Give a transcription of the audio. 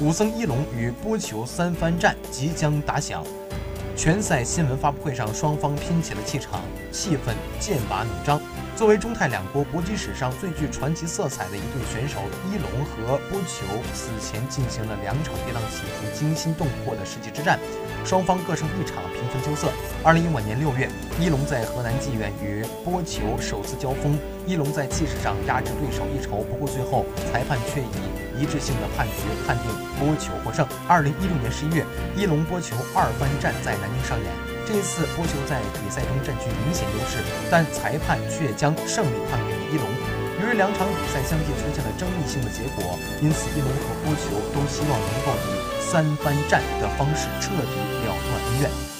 武僧一龙与波球三番战即将打响。拳赛新闻发布会上，双方拼起了气场，气氛剑拔弩张。作为中泰两国搏击史上最具传奇色彩的一对选手，一龙和波球此前进行了两场跌宕起伏、惊心动魄的世纪之战，双方各胜一场，平分秋色。二零一五年六月，一龙在河南济源与波球首次交锋，一龙在气势上压制对手一筹，不过最后裁判却以一致性的判决判定波球获胜。二零一六年十一月，一龙波球二番战在南京上演。这一次波球在比赛中占据明显优势，但裁判却将胜利判给了一龙。由于两场比赛相继出现了争议性的结果，因此一龙和波球都希望能够以三番战的方式彻底了断恩怨